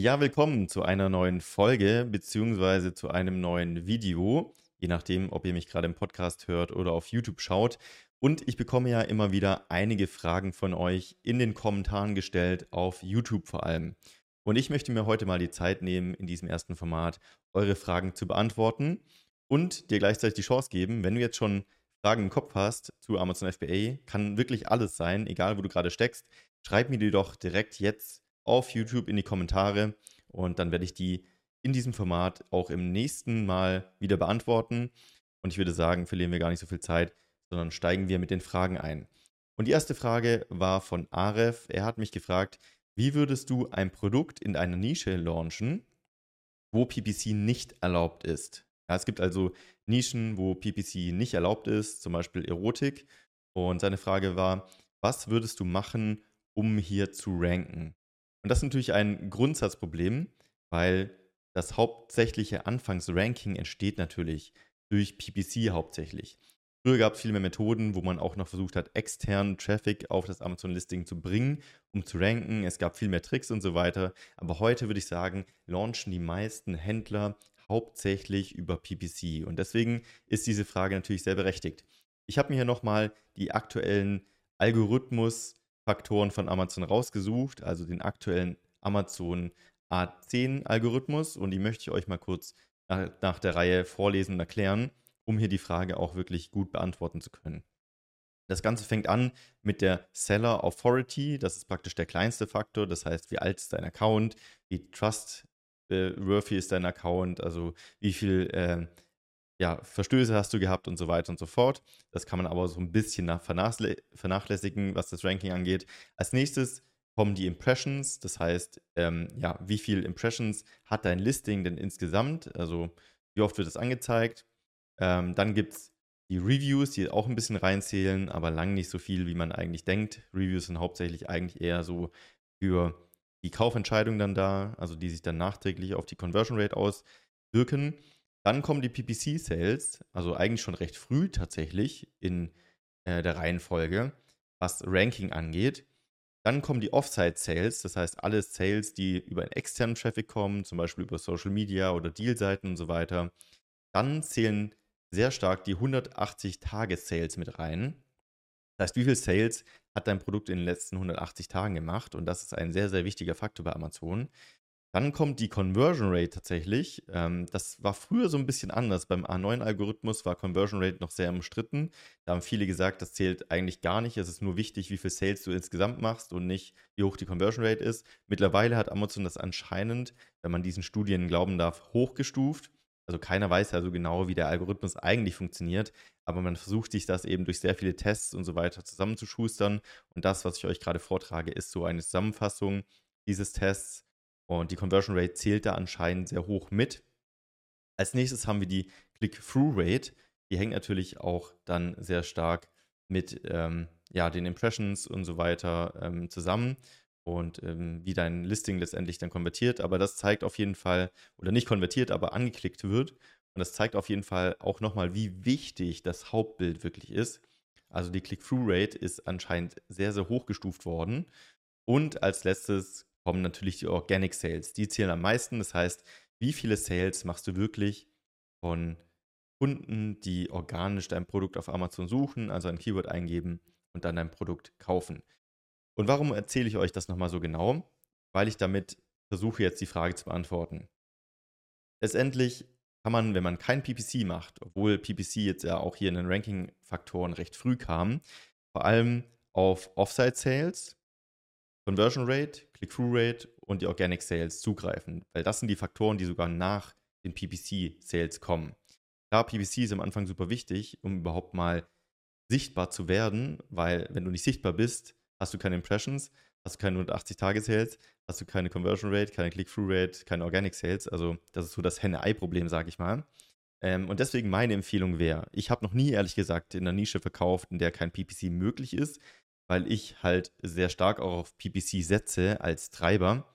Ja, willkommen zu einer neuen Folge beziehungsweise zu einem neuen Video, je nachdem, ob ihr mich gerade im Podcast hört oder auf YouTube schaut. Und ich bekomme ja immer wieder einige Fragen von euch in den Kommentaren gestellt, auf YouTube vor allem. Und ich möchte mir heute mal die Zeit nehmen, in diesem ersten Format eure Fragen zu beantworten und dir gleichzeitig die Chance geben, wenn du jetzt schon Fragen im Kopf hast zu Amazon FBA, kann wirklich alles sein, egal wo du gerade steckst, schreib mir die doch direkt jetzt auf YouTube in die Kommentare und dann werde ich die in diesem Format auch im nächsten Mal wieder beantworten. Und ich würde sagen, verlieren wir gar nicht so viel Zeit, sondern steigen wir mit den Fragen ein. Und die erste Frage war von Aref. Er hat mich gefragt, wie würdest du ein Produkt in einer Nische launchen, wo PPC nicht erlaubt ist? Ja, es gibt also Nischen, wo PPC nicht erlaubt ist, zum Beispiel Erotik. Und seine Frage war, was würdest du machen, um hier zu ranken? Und das ist natürlich ein Grundsatzproblem, weil das hauptsächliche Anfangsranking entsteht natürlich durch PPC hauptsächlich. Früher gab es viel mehr Methoden, wo man auch noch versucht hat, externen Traffic auf das Amazon-Listing zu bringen, um zu ranken. Es gab viel mehr Tricks und so weiter. Aber heute würde ich sagen, launchen die meisten Händler hauptsächlich über PPC. Und deswegen ist diese Frage natürlich sehr berechtigt. Ich habe mir hier nochmal die aktuellen Algorithmusfaktoren von Amazon rausgesucht, also den aktuellen Amazon A10-Algorithmus. Und die möchte ich euch mal kurz nach, der Reihe vorlesen und erklären, um hier die Frage auch wirklich gut beantworten zu können. Das Ganze fängt an mit der Seller Authority. Das ist praktisch der kleinste Faktor. Das heißt, wie alt ist dein Account, wie Trust äh, ist dein Account, also wie viel äh, ja, Verstöße hast du gehabt und so weiter und so fort. Das kann man aber so ein bisschen vernachlässigen, was das Ranking angeht. Als nächstes kommen die Impressions, das heißt, ähm, ja, wie viel Impressions hat dein Listing denn insgesamt? Also wie oft wird das angezeigt? Ähm, dann gibt es die Reviews, die auch ein bisschen reinzählen, aber lang nicht so viel, wie man eigentlich denkt. Reviews sind hauptsächlich eigentlich eher so für die Kaufentscheidung dann da, also die sich dann nachträglich auf die Conversion Rate auswirken. Dann kommen die PPC-Sales, also eigentlich schon recht früh tatsächlich in äh, der Reihenfolge, was Ranking angeht. Dann kommen die Offsite-Sales, das heißt alle Sales, die über einen externen Traffic kommen, zum Beispiel über Social Media oder Dealseiten und so weiter. Dann zählen sehr stark die 180-Tage-Sales mit rein. Das heißt, wie viel Sales hat dein Produkt in den letzten 180 Tagen gemacht? Und das ist ein sehr, sehr wichtiger Faktor bei Amazon. Dann kommt die Conversion Rate tatsächlich. Ähm, das war früher so ein bisschen anders. Beim A9-Algorithmus war Conversion Rate noch sehr umstritten. Da haben viele gesagt, das zählt eigentlich gar nicht. Es ist nur wichtig, wie viel Sales du insgesamt machst und nicht, wie hoch die Conversion Rate ist. Mittlerweile hat Amazon das anscheinend, wenn man diesen Studien glauben darf, hochgestuft also keiner weiß ja so genau, wie der Algorithmus eigentlich funktioniert, aber man versucht sich das eben durch sehr viele Tests und so weiter zusammenzuschustern. Und das, was ich euch gerade vortrage, ist so eine Zusammenfassung dieses Tests. Und die Conversion Rate zählt da anscheinend sehr hoch mit. Als nächstes haben wir die Click-Through-Rate. Die hängt natürlich auch dann sehr stark mit ähm, ja, den Impressions und so weiter ähm, zusammen und ähm, wie dein Listing letztendlich dann konvertiert. Aber das zeigt auf jeden Fall, oder nicht konvertiert, aber angeklickt wird. Und das zeigt auf jeden Fall auch nochmal, wie wichtig das Hauptbild wirklich ist. Also die Click-Through-Rate ist anscheinend sehr, sehr hoch gestuft worden. Und als letztes kommen natürlich die Organic Sales. Die zählen am meisten. Das heißt, wie viele Sales machst du wirklich von Kunden, die organisch dein Produkt auf Amazon suchen, also ein Keyword eingeben und dann dein Produkt kaufen. Und warum erzähle ich euch das nochmal so genau? Weil ich damit versuche jetzt die Frage zu beantworten. Letztendlich kann man, wenn man kein PPC macht, obwohl PPC jetzt ja auch hier in den Ranking-Faktoren recht früh kam, vor allem auf Offsite-Sales, Conversion Rate, Click-Through-Rate und die Organic Sales zugreifen, weil das sind die Faktoren, die sogar nach den PPC-Sales kommen. Klar, PPC ist am Anfang super wichtig, um überhaupt mal sichtbar zu werden, weil wenn du nicht sichtbar bist, hast du keine Impressions, hast du keine 180-Tage-Sales, hast du keine Conversion Rate, keine Click-Through-Rate, keine Organic Sales. Also das ist so das Henne-Ei-Problem, sage ich mal. Ähm, und deswegen meine Empfehlung wäre, ich habe noch nie ehrlich gesagt in einer Nische verkauft, in der kein PPC möglich ist, weil ich halt sehr stark auch auf PPC setze als Treiber.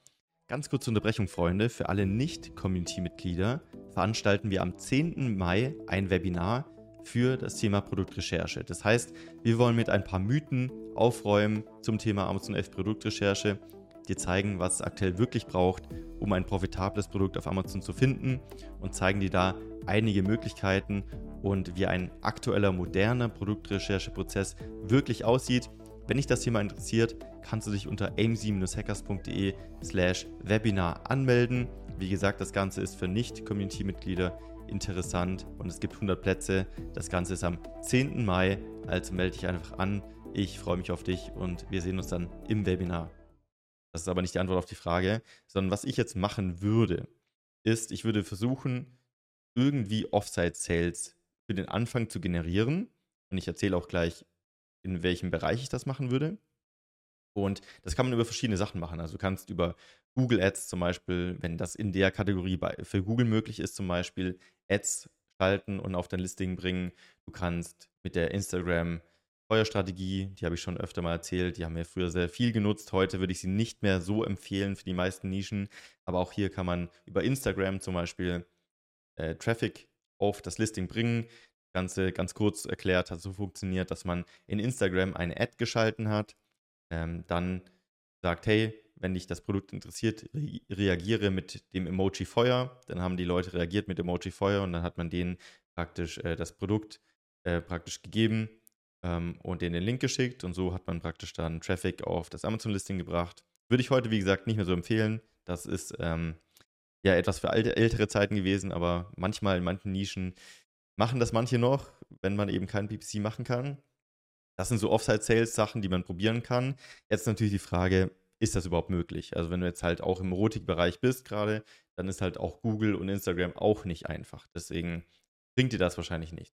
Ganz kurze Unterbrechung, Freunde. Für alle Nicht-Community-Mitglieder veranstalten wir am 10. Mai ein Webinar für das Thema Produktrecherche. Das heißt, wir wollen mit ein paar Mythen aufräumen zum Thema Amazon F Produktrecherche, dir zeigen, was es aktuell wirklich braucht, um ein profitables Produkt auf Amazon zu finden und zeigen dir da einige Möglichkeiten und wie ein aktueller, moderner Produktrechercheprozess wirklich aussieht. Wenn dich das Thema interessiert, kannst du dich unter amc-hackers.de slash Webinar anmelden. Wie gesagt, das Ganze ist für Nicht-Community-Mitglieder interessant und es gibt 100 Plätze. Das Ganze ist am 10. Mai, also melde dich einfach an. Ich freue mich auf dich und wir sehen uns dann im Webinar. Das ist aber nicht die Antwort auf die Frage, sondern was ich jetzt machen würde, ist, ich würde versuchen, irgendwie Offsite-Sales für den Anfang zu generieren. Und ich erzähle auch gleich, in welchem Bereich ich das machen würde. Und das kann man über verschiedene Sachen machen. Also du kannst über Google Ads zum Beispiel, wenn das in der Kategorie bei, für Google möglich ist, zum Beispiel Ads schalten und auf dein Listing bringen. Du kannst mit der Instagram Feuerstrategie, die habe ich schon öfter mal erzählt, die haben wir früher sehr viel genutzt. Heute würde ich sie nicht mehr so empfehlen für die meisten Nischen. Aber auch hier kann man über Instagram zum Beispiel äh, Traffic auf das Listing bringen. Ganze ganz kurz erklärt hat so funktioniert, dass man in Instagram eine Ad geschalten hat, ähm, dann sagt, hey, wenn dich das Produkt interessiert, re reagiere mit dem Emoji Feuer. Dann haben die Leute reagiert mit Emoji Feuer und dann hat man denen praktisch äh, das Produkt äh, praktisch gegeben ähm, und denen den Link geschickt und so hat man praktisch dann Traffic auf das Amazon-Listing gebracht. Würde ich heute, wie gesagt, nicht mehr so empfehlen. Das ist ähm, ja etwas für alte, ältere Zeiten gewesen, aber manchmal in manchen Nischen machen das manche noch, wenn man eben keinen PPC machen kann. Das sind so Offsite-Sales-Sachen, die man probieren kann. Jetzt natürlich die Frage, ist das überhaupt möglich? Also wenn du jetzt halt auch im Erotikbereich bist gerade, dann ist halt auch Google und Instagram auch nicht einfach. Deswegen bringt dir das wahrscheinlich nicht.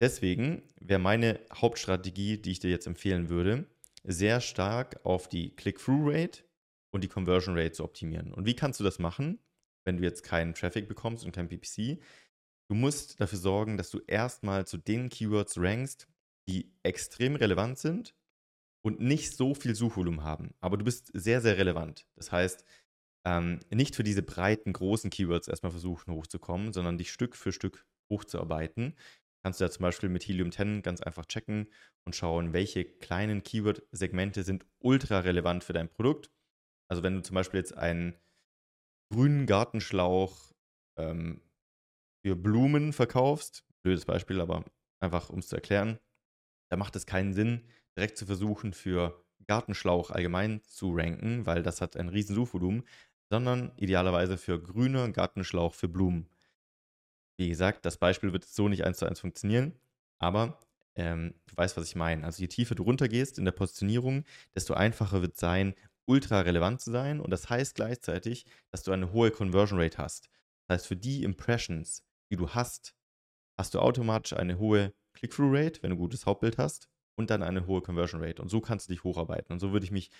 Deswegen wäre meine Hauptstrategie, die ich dir jetzt empfehlen würde, sehr stark auf die Click-Through-Rate und die Conversion Rate zu optimieren. Und wie kannst du das machen, wenn du jetzt keinen Traffic bekommst und kein PPC? Du musst dafür sorgen, dass du erstmal zu den Keywords rankst, die extrem relevant sind und nicht so viel Suchvolumen haben. Aber du bist sehr, sehr relevant. Das heißt, ähm, nicht für diese breiten, großen Keywords erstmal versuchen hochzukommen, sondern dich Stück für Stück hochzuarbeiten kannst du ja zum Beispiel mit Helium 10 ganz einfach checken und schauen, welche kleinen Keyword-Segmente sind ultra relevant für dein Produkt. Also wenn du zum Beispiel jetzt einen grünen Gartenschlauch ähm, für Blumen verkaufst, blödes Beispiel, aber einfach um es zu erklären, da macht es keinen Sinn, direkt zu versuchen, für Gartenschlauch allgemein zu ranken, weil das hat ein riesen Suchvolumen, sondern idealerweise für grüner Gartenschlauch für Blumen. Wie gesagt, das Beispiel wird so nicht eins zu eins funktionieren, aber ähm, du weißt, was ich meine. Also je tiefer du runtergehst in der Positionierung, desto einfacher wird es sein, ultra relevant zu sein. Und das heißt gleichzeitig, dass du eine hohe Conversion Rate hast. Das heißt, für die Impressions, die du hast, hast du automatisch eine hohe Click-Through-Rate, wenn du ein gutes Hauptbild hast, und dann eine hohe Conversion Rate. Und so kannst du dich hocharbeiten. Und so würde ich mich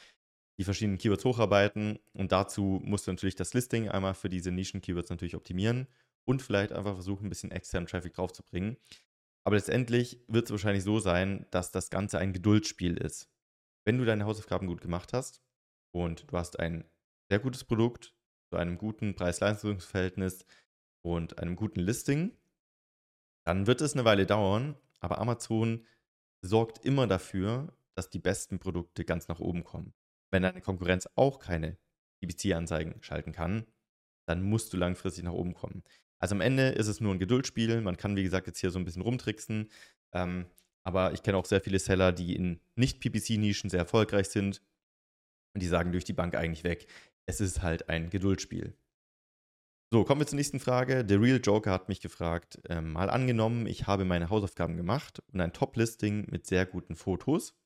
die verschiedenen Keywords hocharbeiten. Und dazu musst du natürlich das Listing einmal für diese Nischen-Keywords natürlich optimieren und vielleicht einfach versuchen, ein bisschen externen Traffic draufzubringen. Aber letztendlich wird es wahrscheinlich so sein, dass das Ganze ein Geduldsspiel ist. Wenn du deine Hausaufgaben gut gemacht hast und du hast ein sehr gutes Produkt zu einem guten Preis-Leistungsverhältnis und einem guten Listing, dann wird es eine Weile dauern, aber Amazon sorgt immer dafür, dass die besten Produkte ganz nach oben kommen. Wenn deine Konkurrenz auch keine PPC-Anzeigen schalten kann, dann musst du langfristig nach oben kommen. Also am Ende ist es nur ein Geduldsspiel. Man kann, wie gesagt, jetzt hier so ein bisschen rumtricksen. Ähm, aber ich kenne auch sehr viele Seller, die in Nicht-PPC-Nischen sehr erfolgreich sind. Und die sagen durch die Bank eigentlich weg, es ist halt ein Geduldsspiel. So, kommen wir zur nächsten Frage. Der Real Joker hat mich gefragt, äh, mal angenommen, ich habe meine Hausaufgaben gemacht und ein Top-Listing mit sehr guten Fotos.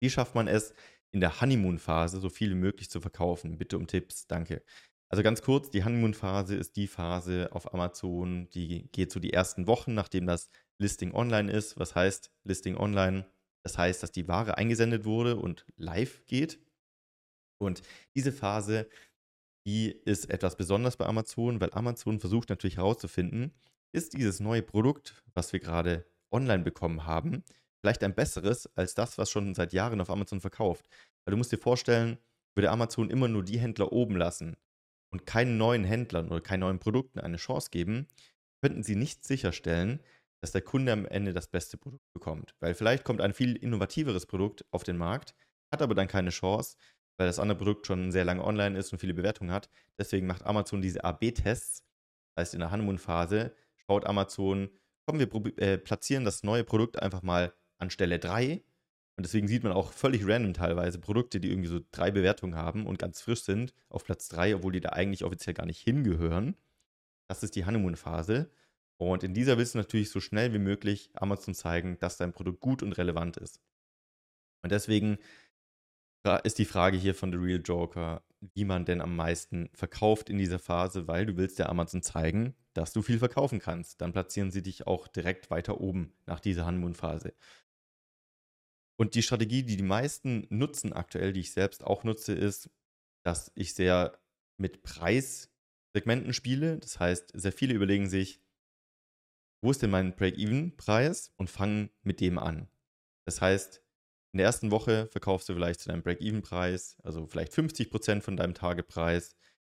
Wie schafft man es, in der Honeymoon-Phase so viel wie möglich zu verkaufen? Bitte um Tipps, danke. Also ganz kurz, die Honeymoon-Phase ist die Phase auf Amazon, die geht so die ersten Wochen, nachdem das Listing online ist. Was heißt Listing online? Das heißt, dass die Ware eingesendet wurde und live geht. Und diese Phase, die ist etwas besonders bei Amazon, weil Amazon versucht natürlich herauszufinden, ist dieses neue Produkt, was wir gerade online bekommen haben, vielleicht ein besseres als das, was schon seit Jahren auf Amazon verkauft. Weil du musst dir vorstellen, würde Amazon immer nur die Händler oben lassen, und keinen neuen Händlern oder keinen neuen Produkten eine Chance geben, könnten sie nicht sicherstellen, dass der Kunde am Ende das beste Produkt bekommt. Weil vielleicht kommt ein viel innovativeres Produkt auf den Markt, hat aber dann keine Chance, weil das andere Produkt schon sehr lange online ist und viele Bewertungen hat. Deswegen macht Amazon diese AB-Tests. Das heißt, in der Honeymoon-Phase schaut Amazon, komm, wir äh, platzieren das neue Produkt einfach mal an Stelle 3. Und deswegen sieht man auch völlig random teilweise Produkte, die irgendwie so drei Bewertungen haben und ganz frisch sind, auf Platz 3, obwohl die da eigentlich offiziell gar nicht hingehören. Das ist die Honeymoon-Phase. Und in dieser willst du natürlich so schnell wie möglich Amazon zeigen, dass dein Produkt gut und relevant ist. Und deswegen ist die Frage hier von The Real Joker, wie man denn am meisten verkauft in dieser Phase, weil du willst der Amazon zeigen, dass du viel verkaufen kannst. Dann platzieren sie dich auch direkt weiter oben nach dieser Honeymoon-Phase. Und die Strategie, die die meisten nutzen aktuell, die ich selbst auch nutze, ist, dass ich sehr mit Preissegmenten spiele. Das heißt, sehr viele überlegen sich, wo ist denn mein Break-Even-Preis und fangen mit dem an. Das heißt, in der ersten Woche verkaufst du vielleicht zu deinem Break-Even-Preis, also vielleicht 50% von deinem Targetpreis.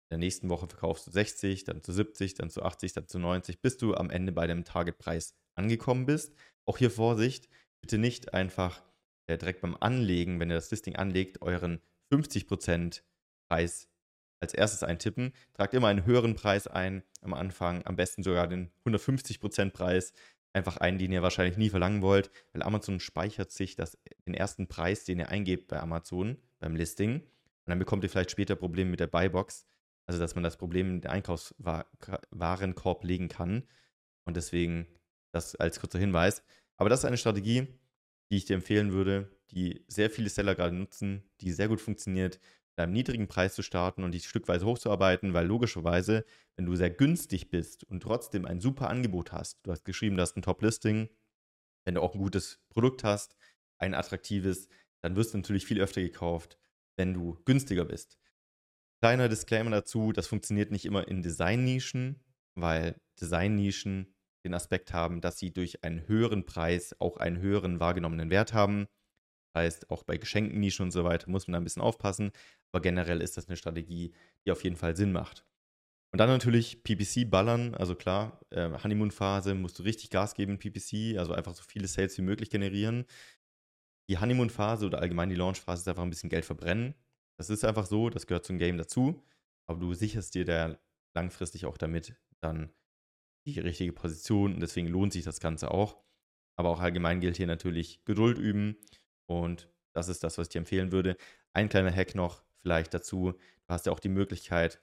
In der nächsten Woche verkaufst du 60, dann zu 70, dann zu 80, dann zu 90, bis du am Ende bei deinem Targetpreis angekommen bist. Auch hier Vorsicht, bitte nicht einfach äh, direkt beim Anlegen, wenn ihr das Listing anlegt, euren 50% Preis als erstes eintippen. Tragt immer einen höheren Preis ein am Anfang, am besten sogar den 150% Preis einfach ein, den ihr wahrscheinlich nie verlangen wollt, weil Amazon speichert sich das, den ersten Preis, den ihr eingebt bei Amazon beim Listing. Und dann bekommt ihr vielleicht später Probleme mit der Buybox, also dass man das Problem in den Einkaufswarenkorb legen kann. Und deswegen das als kurzer Hinweis. Aber das ist eine Strategie, die ich dir empfehlen würde, die sehr viele Seller gerade nutzen, die sehr gut funktioniert, einem niedrigen Preis zu starten und die stückweise hochzuarbeiten, weil logischerweise, wenn du sehr günstig bist und trotzdem ein super Angebot hast, du hast geschrieben, du hast ein Top-Listing, wenn du auch ein gutes Produkt hast, ein attraktives, dann wirst du natürlich viel öfter gekauft, wenn du günstiger bist. Kleiner Disclaimer dazu, das funktioniert nicht immer in Design-Nischen, weil Design-Nischen den Aspekt haben, dass sie durch einen höheren Preis auch einen höheren wahrgenommenen Wert haben. Heißt, auch bei Geschenkennischen und so weiter muss man da ein bisschen aufpassen. Aber generell ist das eine Strategie, die auf jeden Fall Sinn macht. Und dann natürlich PPC ballern, also klar, äh, Honeymoon-Phase musst du richtig Gas geben, PPC, also einfach so viele Sales wie möglich generieren. Die Honeymoon-Phase oder allgemein die Launch-Phase ist einfach ein bisschen Geld verbrennen. Das ist einfach so, das gehört zum Game dazu. Aber du sicherst dir da langfristig auch damit dann die richtige Position und deswegen lohnt sich das Ganze auch. Aber auch allgemein gilt hier natürlich Geduld üben und das ist das, was ich dir empfehlen würde. Ein kleiner Hack noch, vielleicht dazu. Du hast ja auch die Möglichkeit,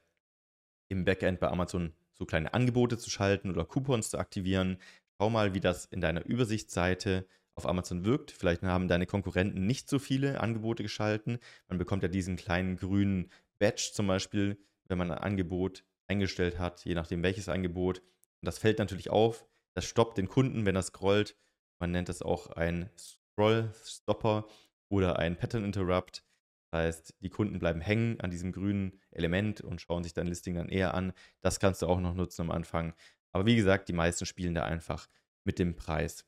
im Backend bei Amazon so kleine Angebote zu schalten oder Coupons zu aktivieren. Schau mal, wie das in deiner Übersichtsseite auf Amazon wirkt. Vielleicht haben deine Konkurrenten nicht so viele Angebote geschalten. Man bekommt ja diesen kleinen grünen Badge zum Beispiel, wenn man ein Angebot eingestellt hat, je nachdem welches Angebot. Und das fällt natürlich auf. Das stoppt den Kunden, wenn er scrollt. Man nennt das auch ein Scroll-Stopper oder ein Pattern Interrupt. Das heißt, die Kunden bleiben hängen an diesem grünen Element und schauen sich dein Listing dann eher an. Das kannst du auch noch nutzen am Anfang. Aber wie gesagt, die meisten spielen da einfach mit dem Preis.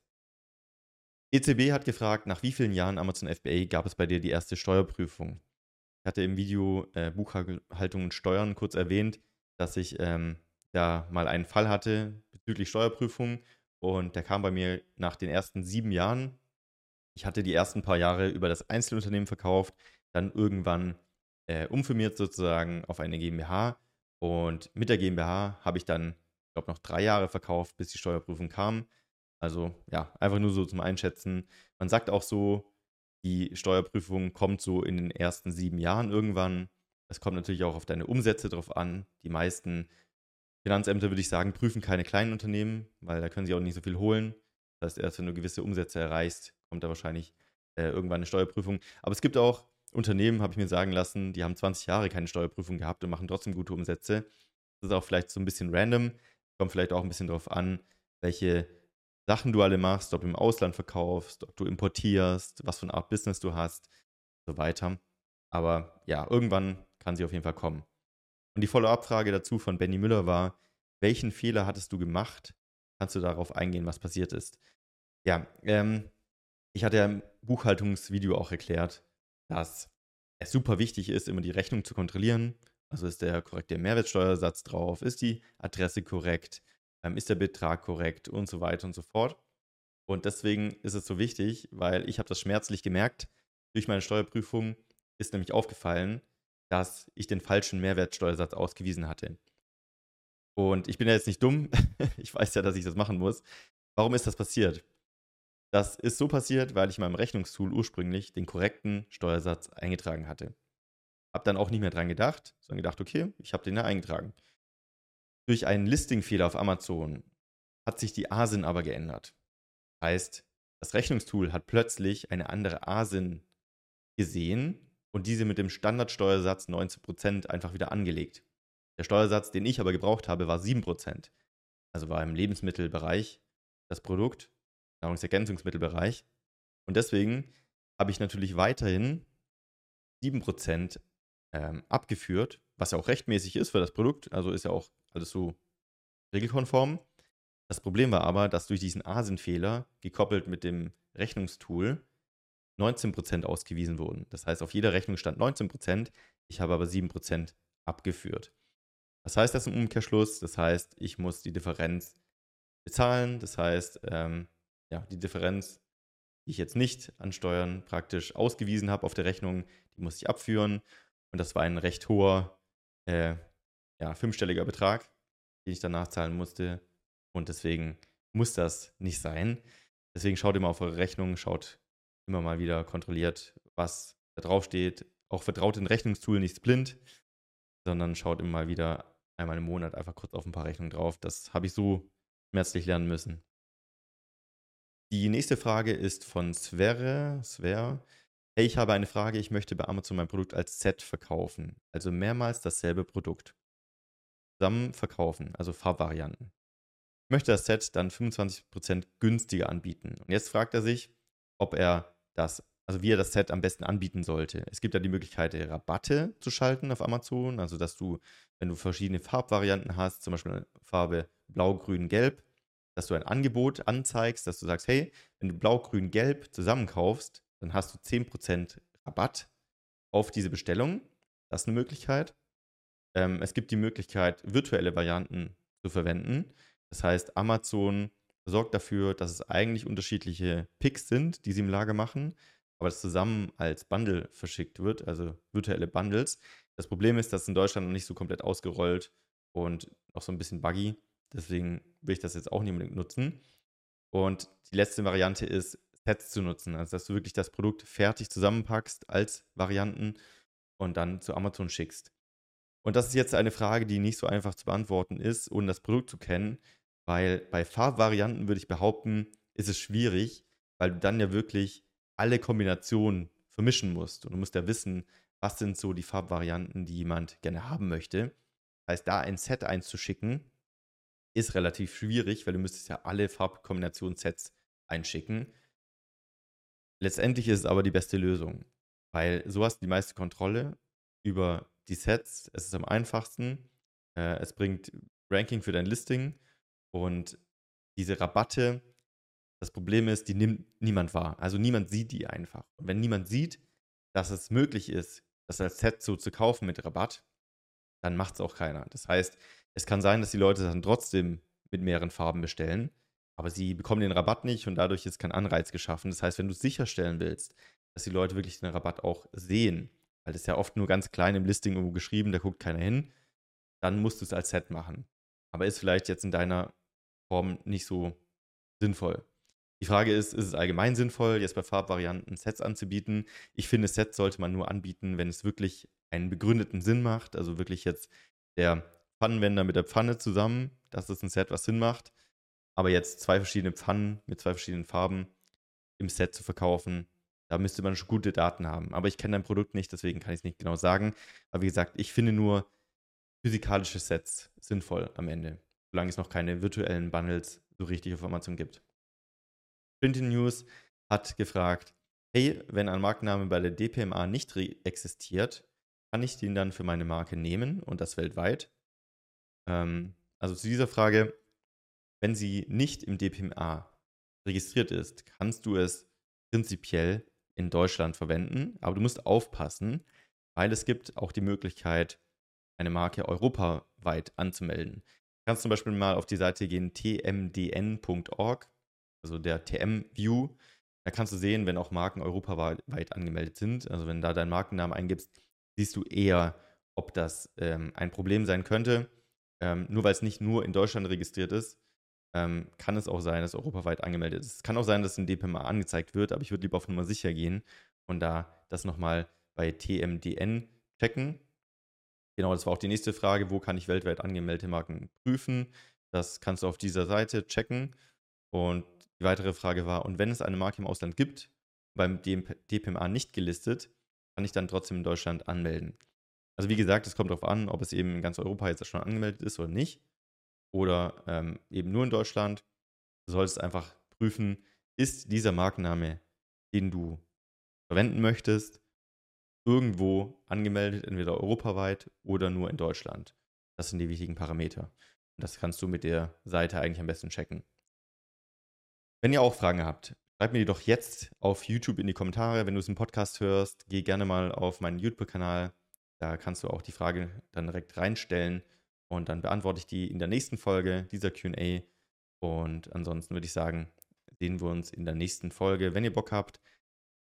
ECB hat gefragt, nach wie vielen Jahren Amazon FBA gab es bei dir die erste Steuerprüfung? Ich hatte im Video äh, Buchhaltung und Steuern kurz erwähnt, dass ich ähm, da mal einen Fall hatte bezüglich Steuerprüfung und der kam bei mir nach den ersten sieben Jahren. Ich hatte die ersten paar Jahre über das Einzelunternehmen verkauft, dann irgendwann äh, umfirmiert sozusagen auf eine GmbH. Und mit der GmbH habe ich dann, ich glaube, noch drei Jahre verkauft, bis die Steuerprüfung kam. Also ja, einfach nur so zum Einschätzen. Man sagt auch so, die Steuerprüfung kommt so in den ersten sieben Jahren irgendwann. Es kommt natürlich auch auf deine Umsätze drauf an. Die meisten Finanzämter, würde ich sagen, prüfen keine kleinen Unternehmen, weil da können sie auch nicht so viel holen. Das heißt, erst wenn du gewisse Umsätze erreichst, kommt da wahrscheinlich äh, irgendwann eine Steuerprüfung. Aber es gibt auch Unternehmen, habe ich mir sagen lassen, die haben 20 Jahre keine Steuerprüfung gehabt und machen trotzdem gute Umsätze. Das ist auch vielleicht so ein bisschen random. Kommt vielleicht auch ein bisschen darauf an, welche Sachen du alle machst, ob du im Ausland verkaufst, ob du importierst, was für eine Art Business du hast und so weiter. Aber ja, irgendwann kann sie auf jeden Fall kommen. Und die Follow-up-Frage dazu von Benny Müller war, welchen Fehler hattest du gemacht? Kannst du darauf eingehen, was passiert ist? Ja, ähm, ich hatte ja im Buchhaltungsvideo auch erklärt, dass es super wichtig ist, immer die Rechnung zu kontrollieren. Also ist der korrekte Mehrwertsteuersatz drauf, ist die Adresse korrekt, ähm, ist der Betrag korrekt und so weiter und so fort. Und deswegen ist es so wichtig, weil ich habe das schmerzlich gemerkt durch meine Steuerprüfung, ist nämlich aufgefallen, dass ich den falschen Mehrwertsteuersatz ausgewiesen hatte. Und ich bin ja jetzt nicht dumm. ich weiß ja, dass ich das machen muss. Warum ist das passiert? Das ist so passiert, weil ich in meinem Rechnungstool ursprünglich den korrekten Steuersatz eingetragen hatte. Hab dann auch nicht mehr dran gedacht, sondern gedacht, okay, ich habe den ja eingetragen. Durch einen Listingfehler auf Amazon hat sich die ASIN aber geändert. Heißt, das Rechnungstool hat plötzlich eine andere ASIN gesehen und diese mit dem Standardsteuersatz 19% einfach wieder angelegt. Der Steuersatz, den ich aber gebraucht habe, war 7%. Also war im Lebensmittelbereich das Produkt, Nahrungsergänzungsmittelbereich. Und deswegen habe ich natürlich weiterhin 7% ähm, abgeführt, was ja auch rechtmäßig ist für das Produkt. Also ist ja auch alles so regelkonform. Das Problem war aber, dass durch diesen ASIN-Fehler, gekoppelt mit dem Rechnungstool, 19% ausgewiesen wurden. Das heißt, auf jeder Rechnung stand 19%, ich habe aber 7% abgeführt. Was heißt das im Umkehrschluss? Das heißt, ich muss die Differenz bezahlen. Das heißt, ähm, ja, die Differenz, die ich jetzt nicht an Steuern praktisch ausgewiesen habe auf der Rechnung, die muss ich abführen. Und das war ein recht hoher, äh, ja, fünfstelliger Betrag, den ich danach zahlen musste. Und deswegen muss das nicht sein. Deswegen schaut immer auf eure Rechnung, schaut immer mal wieder kontrolliert, was da drauf steht. Auch vertraut den Rechnungstool nicht blind, sondern schaut immer mal wieder einmal im Monat einfach kurz auf ein paar Rechnungen drauf. Das habe ich so schmerzlich lernen müssen. Die nächste Frage ist von Sverre. Sver. Hey, ich habe eine Frage. Ich möchte bei Amazon mein Produkt als Set verkaufen. Also mehrmals dasselbe Produkt. Zusammen verkaufen, also Farbvarianten. Ich möchte das Set dann 25% günstiger anbieten. Und jetzt fragt er sich, ob er das also wie er das Set am besten anbieten sollte. Es gibt ja die Möglichkeit, Rabatte zu schalten auf Amazon, also dass du, wenn du verschiedene Farbvarianten hast, zum Beispiel Farbe Blau, Grün, Gelb, dass du ein Angebot anzeigst, dass du sagst, hey, wenn du Blau, Grün, Gelb zusammenkaufst, dann hast du 10% Rabatt auf diese Bestellung. Das ist eine Möglichkeit. Ähm, es gibt die Möglichkeit, virtuelle Varianten zu verwenden. Das heißt, Amazon sorgt dafür, dass es eigentlich unterschiedliche Picks sind, die sie im Lager machen aber das zusammen als Bundle verschickt wird, also virtuelle Bundles. Das Problem ist, dass es in Deutschland noch nicht so komplett ausgerollt und noch so ein bisschen buggy. Deswegen will ich das jetzt auch nicht unbedingt nutzen. Und die letzte Variante ist, Sets zu nutzen. Also, dass du wirklich das Produkt fertig zusammenpackst als Varianten und dann zu Amazon schickst. Und das ist jetzt eine Frage, die nicht so einfach zu beantworten ist, ohne das Produkt zu kennen, weil bei Farbvarianten würde ich behaupten, ist es schwierig, weil du dann ja wirklich alle Kombinationen vermischen musst. Und du musst ja wissen, was sind so die Farbvarianten, die jemand gerne haben möchte. Das heißt, da ein Set einzuschicken, ist relativ schwierig, weil du müsstest ja alle Farbkombinationssets einschicken. Letztendlich ist es aber die beste Lösung, weil so hast du die meiste Kontrolle über die Sets. Es ist am einfachsten. Äh, es bringt Ranking für dein Listing und diese Rabatte das Problem ist, die nimmt niemand wahr. Also niemand sieht die einfach. Und wenn niemand sieht, dass es möglich ist, das als Set so zu kaufen mit Rabatt, dann macht es auch keiner. Das heißt, es kann sein, dass die Leute dann trotzdem mit mehreren Farben bestellen, aber sie bekommen den Rabatt nicht und dadurch ist kein Anreiz geschaffen. Das heißt, wenn du sicherstellen willst, dass die Leute wirklich den Rabatt auch sehen, weil das ist ja oft nur ganz klein im Listing irgendwo geschrieben, da guckt keiner hin, dann musst du es als Set machen. Aber ist vielleicht jetzt in deiner Form nicht so sinnvoll. Die Frage ist, ist es allgemein sinnvoll, jetzt bei Farbvarianten Sets anzubieten? Ich finde, Sets sollte man nur anbieten, wenn es wirklich einen begründeten Sinn macht. Also wirklich jetzt der Pfannenwender mit der Pfanne zusammen. Das ist ein Set, was Sinn macht. Aber jetzt zwei verschiedene Pfannen mit zwei verschiedenen Farben im Set zu verkaufen, da müsste man schon gute Daten haben. Aber ich kenne dein Produkt nicht, deswegen kann ich es nicht genau sagen. Aber wie gesagt, ich finde nur physikalische Sets sinnvoll am Ende, solange es noch keine virtuellen Bundles so richtig auf Amazon gibt. Printing News hat gefragt, hey, wenn ein Markenname bei der DPMA nicht existiert, kann ich den dann für meine Marke nehmen und das weltweit? Ähm, also zu dieser Frage, wenn sie nicht im DPMA registriert ist, kannst du es prinzipiell in Deutschland verwenden, aber du musst aufpassen, weil es gibt auch die Möglichkeit, eine Marke europaweit anzumelden. Du kannst zum Beispiel mal auf die Seite gehen tmdn.org also der TM-View. Da kannst du sehen, wenn auch Marken europaweit angemeldet sind. Also wenn da dein Markennamen eingibst, siehst du eher, ob das ähm, ein Problem sein könnte. Ähm, nur weil es nicht nur in Deutschland registriert ist, ähm, kann es auch sein, dass europaweit angemeldet ist. Es kann auch sein, dass ein DPMA angezeigt wird, aber ich würde lieber auf Nummer sicher gehen und da das nochmal bei TMDN checken. Genau, das war auch die nächste Frage. Wo kann ich weltweit angemeldete Marken prüfen? Das kannst du auf dieser Seite checken. Und die weitere Frage war, und wenn es eine Marke im Ausland gibt, beim DPMA nicht gelistet, kann ich dann trotzdem in Deutschland anmelden. Also wie gesagt, es kommt darauf an, ob es eben in ganz Europa jetzt schon angemeldet ist oder nicht. Oder ähm, eben nur in Deutschland. Du solltest einfach prüfen, ist dieser Markenname, den du verwenden möchtest, irgendwo angemeldet, entweder europaweit oder nur in Deutschland. Das sind die wichtigen Parameter. Und das kannst du mit der Seite eigentlich am besten checken. Wenn ihr auch Fragen habt, schreibt mir die doch jetzt auf YouTube in die Kommentare. Wenn du es im Podcast hörst, geh gerne mal auf meinen YouTube-Kanal. Da kannst du auch die Frage dann direkt reinstellen und dann beantworte ich die in der nächsten Folge dieser QA. Und ansonsten würde ich sagen, sehen wir uns in der nächsten Folge. Wenn ihr Bock habt,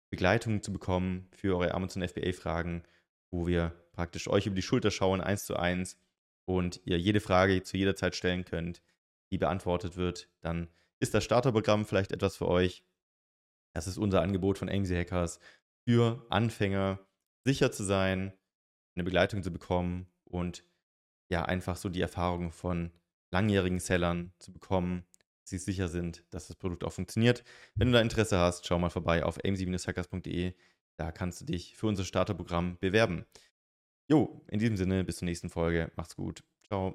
Begleitung zu bekommen für eure Amazon FBA-Fragen, wo wir praktisch euch über die Schulter schauen, eins zu eins, und ihr jede Frage zu jeder Zeit stellen könnt, die beantwortet wird, dann ist das Starterprogramm vielleicht etwas für euch. Das ist unser Angebot von AMC Hackers für Anfänger, sicher zu sein, eine Begleitung zu bekommen und ja, einfach so die Erfahrung von langjährigen Sellern zu bekommen, sie sicher sind, dass das Produkt auch funktioniert. Wenn du da Interesse hast, schau mal vorbei auf aimc-hackers.de. Da kannst du dich für unser Starterprogramm bewerben. Jo, in diesem Sinne, bis zur nächsten Folge. Macht's gut. Ciao.